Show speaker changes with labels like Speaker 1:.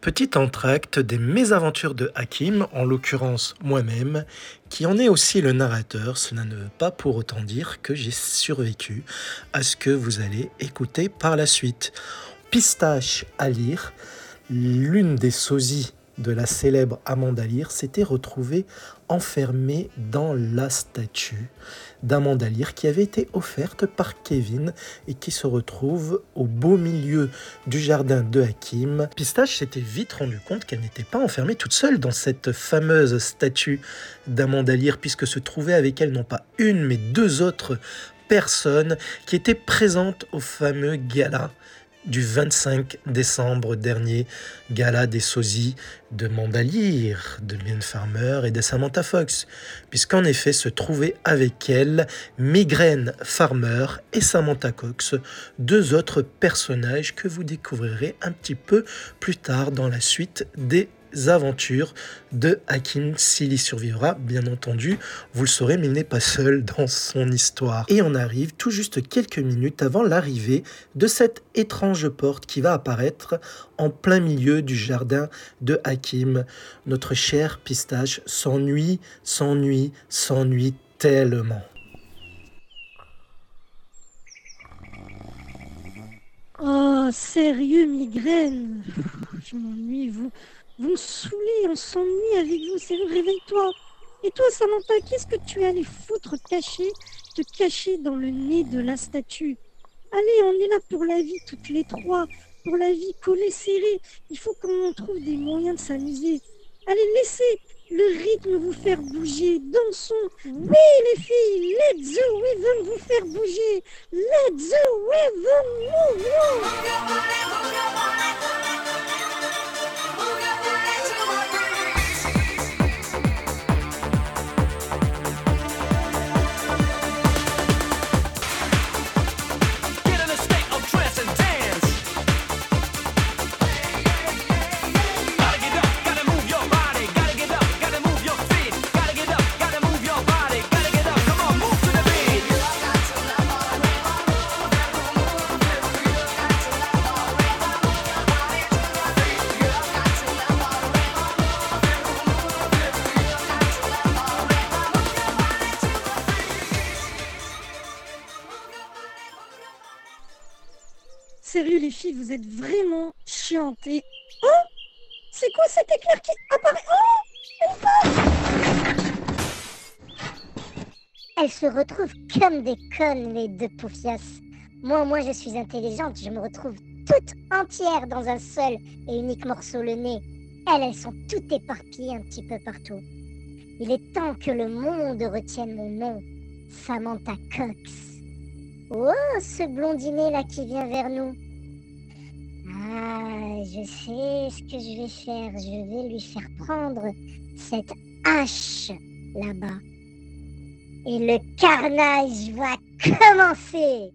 Speaker 1: Petit entracte des mésaventures de Hakim, en l'occurrence moi-même, qui en est aussi le narrateur. Cela ne veut pas pour autant dire que j'ai survécu à ce que vous allez écouter par la suite. Pistache à lire, l'une des sosies de la célèbre Amanda Lear s'était retrouvée enfermée dans la statue d'Amanda Lear qui avait été offerte par Kevin et qui se retrouve au beau milieu du jardin de Hakim. Pistache s'était vite rendu compte qu'elle n'était pas enfermée toute seule dans cette fameuse statue d'Amanda Lear puisque se trouvaient avec elle non pas une mais deux autres personnes qui étaient présentes au fameux gala du 25 décembre dernier, gala des sosies de Mandalire, de Lynn Farmer et de Samantha Fox, puisqu'en effet se trouvaient avec elle Migraine Farmer et Samantha Cox, deux autres personnages que vous découvrirez un petit peu plus tard dans la suite des aventures de Hakim s'il y survivra, bien entendu. Vous le saurez, mais il n'est pas seul dans son histoire. Et on arrive tout juste quelques minutes avant l'arrivée de cette étrange porte qui va apparaître en plein milieu du jardin de Hakim. Notre cher pistache s'ennuie, s'ennuie, s'ennuie tellement.
Speaker 2: Oh, sérieux, migraine. M'ennuie, vous. Vous me on s'ennuie avec vous, c'est réveille-toi. Et toi, Samantha, qu'est-ce que tu es allé foutre caché, te cacher dans le nez de la statue? Allez, on est là pour la vie, toutes les trois, pour la vie collée serrée. Il faut qu'on trouve des moyens de s'amuser. Allez, laissez le rythme vous faire bouger. Dansons. Oui, les filles, let the rhythm vous faire bouger. Let the rhythm move Sérieux les filles, vous êtes vraiment chiantes. Oh C'est quoi cet éclair qui apparaît Oh
Speaker 3: Elles se retrouvent comme des connes, les deux poufias. Moi, moi, je suis intelligente, je me retrouve toute entière dans un seul et unique morceau le nez. Elles, elles sont toutes éparpillées un petit peu partout. Il est temps que le monde retienne mon nom, Samantha Cox. Oh, ce blondinet là qui vient vers nous. Ah, je sais ce que je vais faire. Je vais lui faire prendre cette hache là-bas. Et le carnage va commencer.